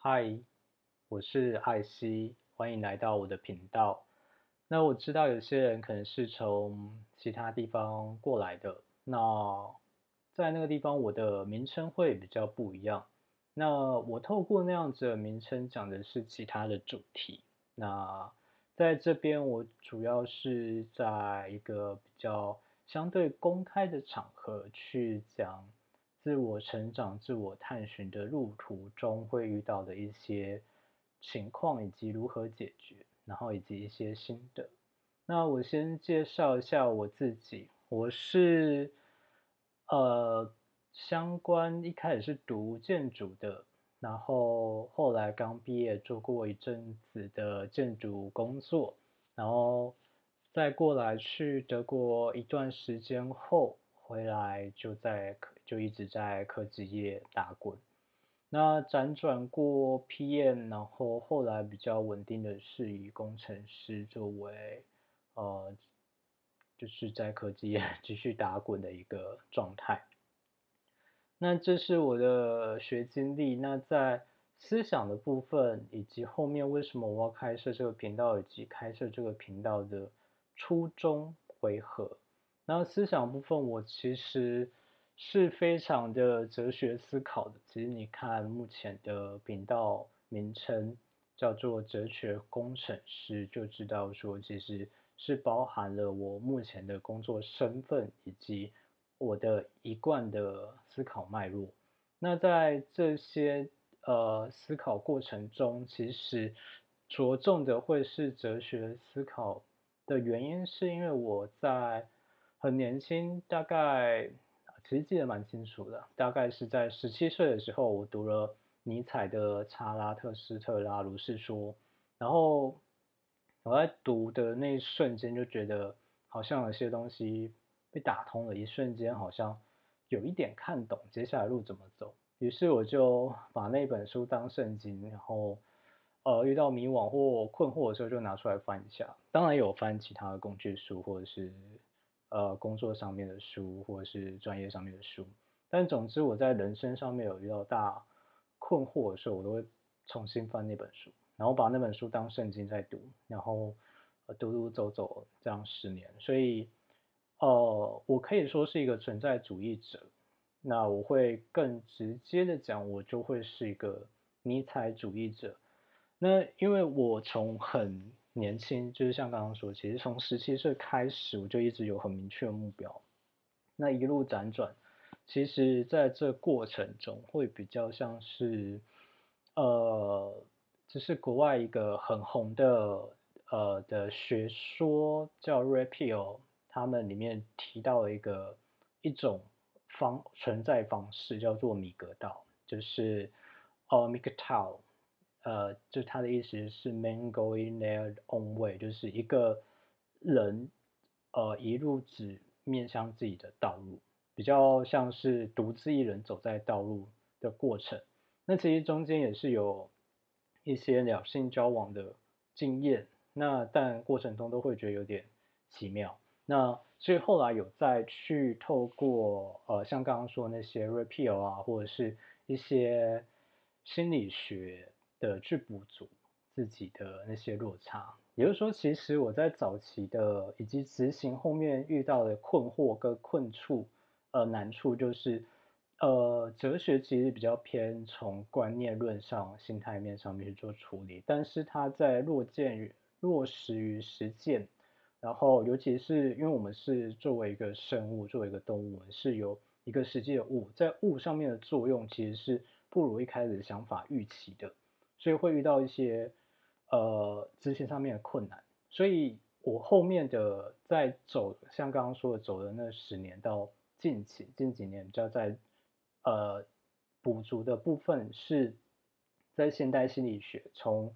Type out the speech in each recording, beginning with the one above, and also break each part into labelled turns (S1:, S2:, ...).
S1: 嗨，我是艾希，欢迎来到我的频道。那我知道有些人可能是从其他地方过来的，那在那个地方我的名称会比较不一样。那我透过那样子的名称讲的是其他的主题。那在这边我主要是在一个比较相对公开的场合去讲。自我成长、自我探寻的路途中会遇到的一些情况，以及如何解决，然后以及一些心得。那我先介绍一下我自己，我是呃相关一开始是读建筑的，然后后来刚毕业做过一阵子的建筑工作，然后再过来去德国一段时间后。回来就在就一直在科技业打滚，那辗转过 PM，然后后来比较稳定的是以工程师作为呃，就是在科技业继续打滚的一个状态。那这是我的学经历。那在思想的部分，以及后面为什么我要开设这个频道，以及开设这个频道的初衷为何？那思想部分，我其实是非常的哲学思考的。其实你看目前的频道名称叫做“哲学工程师”，就知道说其实是包含了我目前的工作身份以及我的一贯的思考脉络。那在这些呃思考过程中，其实着重的会是哲学思考的原因，是因为我在。很年轻，大概其实记得蛮清楚的，大概是在十七岁的时候，我读了尼采的《查拉特斯特拉如是说》，然后我在读的那一瞬间就觉得好像有些东西被打通了，一瞬间好像有一点看懂接下来路怎么走，于是我就把那本书当圣经，然后呃遇到迷惘或困惑的时候就拿出来翻一下，当然有翻其他的工具书或者是。呃，工作上面的书，或者是专业上面的书，但总之我在人生上面有遇到大困惑的时候，我都会重新翻那本书，然后把那本书当圣经在读，然后读读走走这样十年，所以呃，我可以说是一个存在主义者。那我会更直接的讲，我就会是一个尼采主义者。那因为我从很年轻就是像刚刚说，其实从十七岁开始，我就一直有很明确的目标。那一路辗转，其实在这过程中会比较像是，呃，这是国外一个很红的呃的学说叫 Rapio，他们里面提到了一个一种方存在方式叫做米格道，就是呃米格道。呃，就他的意思是 man going their own way，就是一个人呃一路只面向自己的道路，比较像是独自一人走在道路的过程。那其实中间也是有一些两性交往的经验，那但过程中都会觉得有点奇妙。那所以后来有再去透过呃像刚刚说那些 repeal 啊，或者是一些心理学。的去补足自己的那些落差，也就是说，其实我在早期的以及执行后面遇到的困惑跟困处，呃难处就是，呃哲学其实比较偏从观念论上、心态面上面去做处理，但是它在落见于落实于实践，然后尤其是因为我们是作为一个生物，作为一个动物，我们是有一个实际的物，在物上面的作用其实是不如一开始的想法预期的。所以会遇到一些呃执行上面的困难，所以我后面的在走，像刚刚说的走的那十年到近期近几年，比较在呃补足的部分是在现代心理学，从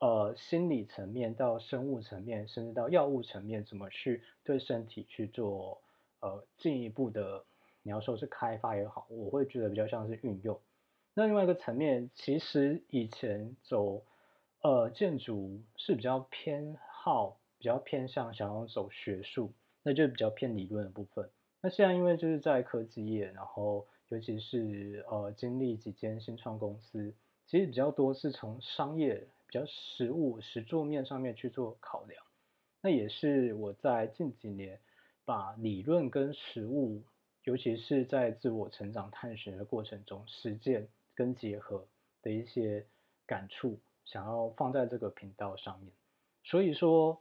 S1: 呃心理层面到生物层面，甚至到药物层面，怎么去对身体去做呃进一步的，你要说是开发也好，我会觉得比较像是运用。那另外一个层面，其实以前走呃建筑是比较偏好比较偏向想要走学术，那就比较偏理论的部分。那现在因为就是在科技业，然后尤其是呃经历几间新创公司，其实比较多是从商业比较实物实作面上面去做考量。那也是我在近几年把理论跟实物，尤其是在自我成长探寻的过程中，实践跟结合的一些感触，想要放在这个频道上面。所以说，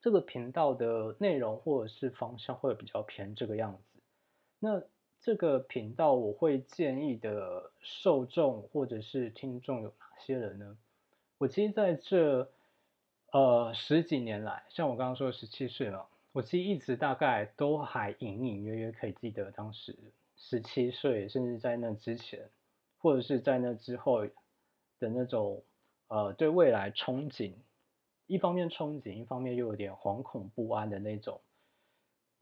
S1: 这个频道的内容或者是方向会比较偏这个样子。那这个频道我会建议的受众或者是听众有哪些人呢？我其实在这。呃，十几年来，像我刚刚说十七岁嘛，我其实一直大概都还隐隐约约可以记得当时十七岁，甚至在那之前，或者是在那之后的那种呃对未来憧憬，一方面憧憬，一方面又有点惶恐不安的那种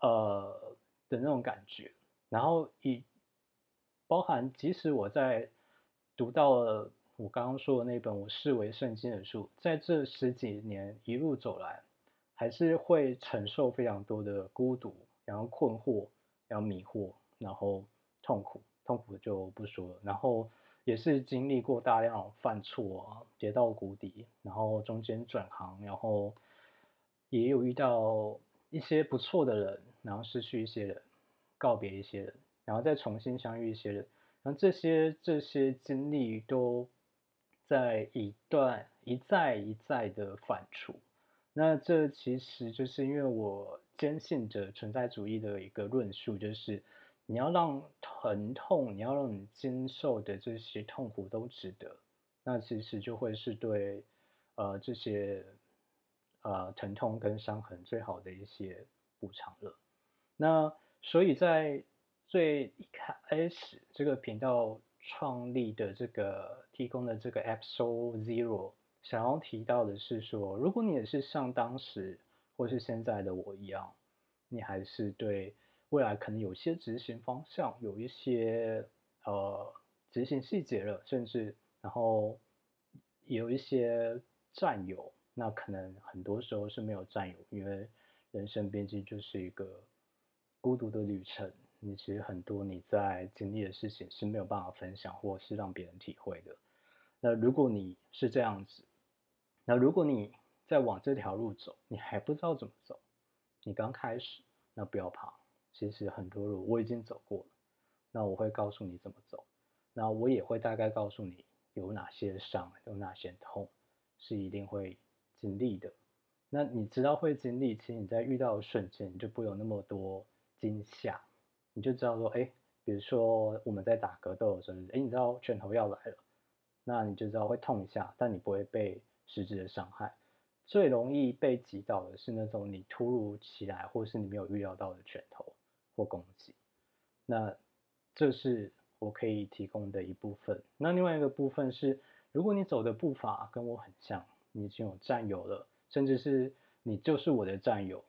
S1: 呃的那种感觉，然后以包含即使我在读到了。我刚刚说的那本我视为圣经的书，在这十几年一路走来，还是会承受非常多的孤独，然后困惑，然后迷惑，然后痛苦，痛苦就不说了。然后也是经历过大量犯错，跌到谷底，然后中间转行，然后也有遇到一些不错的人，然后失去一些人，告别一些人，然后再重新相遇一些人，然后这些这些经历都。在一段一再一再的反刍，那这其实就是因为我坚信着存在主义的一个论述，就是你要让疼痛，你要让你经受的这些痛苦都值得，那其实就会是对呃这些呃疼痛跟伤痕最好的一些补偿了。那所以在最一开始这个频道。创立的这个提供的这个 Episode Zero，想要提到的是说，如果你也是像当时或是现在的我一样，你还是对未来可能有些执行方向，有一些呃执行细节了，甚至然后有一些战友，那可能很多时候是没有战友，因为人生毕竟就是一个孤独的旅程。你其实很多你在经历的事情是没有办法分享，或是让别人体会的。那如果你是这样子，那如果你在往这条路走，你还不知道怎么走，你刚开始，那不要怕。其实很多路我已经走过了，那我会告诉你怎么走。那我也会大概告诉你有哪些伤，有哪些痛，是一定会经历的。那你知道会经历，其实你在遇到的瞬间，你就不有那么多惊吓。你就知道说，哎，比如说我们在打格斗的时候，哎，你知道拳头要来了，那你就知道会痛一下，但你不会被实质的伤害。最容易被击倒的是那种你突如其来或是你没有预料到的拳头或攻击。那这是我可以提供的一部分。那另外一个部分是，如果你走的步伐跟我很像，你已经有战友了，甚至是你就是我的战友，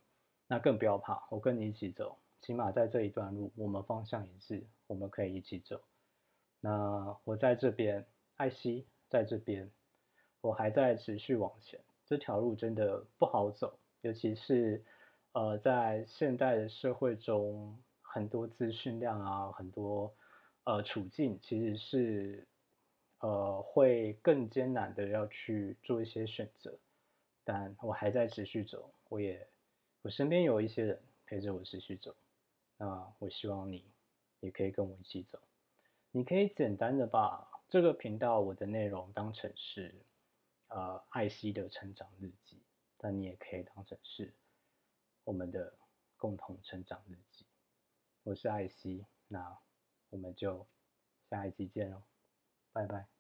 S1: 那更不要怕，我跟你一起走。起码在这一段路，我们方向一致，我们可以一起走。那我在这边，艾希在这边，我还在持续往前。这条路真的不好走，尤其是呃，在现代的社会中，很多资讯量啊，很多呃处境，其实是呃会更艰难的要去做一些选择。但我还在持续走，我也我身边有一些人陪着我持续走。那我希望你也可以跟我一起走。你可以简单的把这个频道我的内容当成是呃艾希的成长日记，但你也可以当成是我们的共同成长日记。我是艾希，那我们就下一期见喽，拜拜。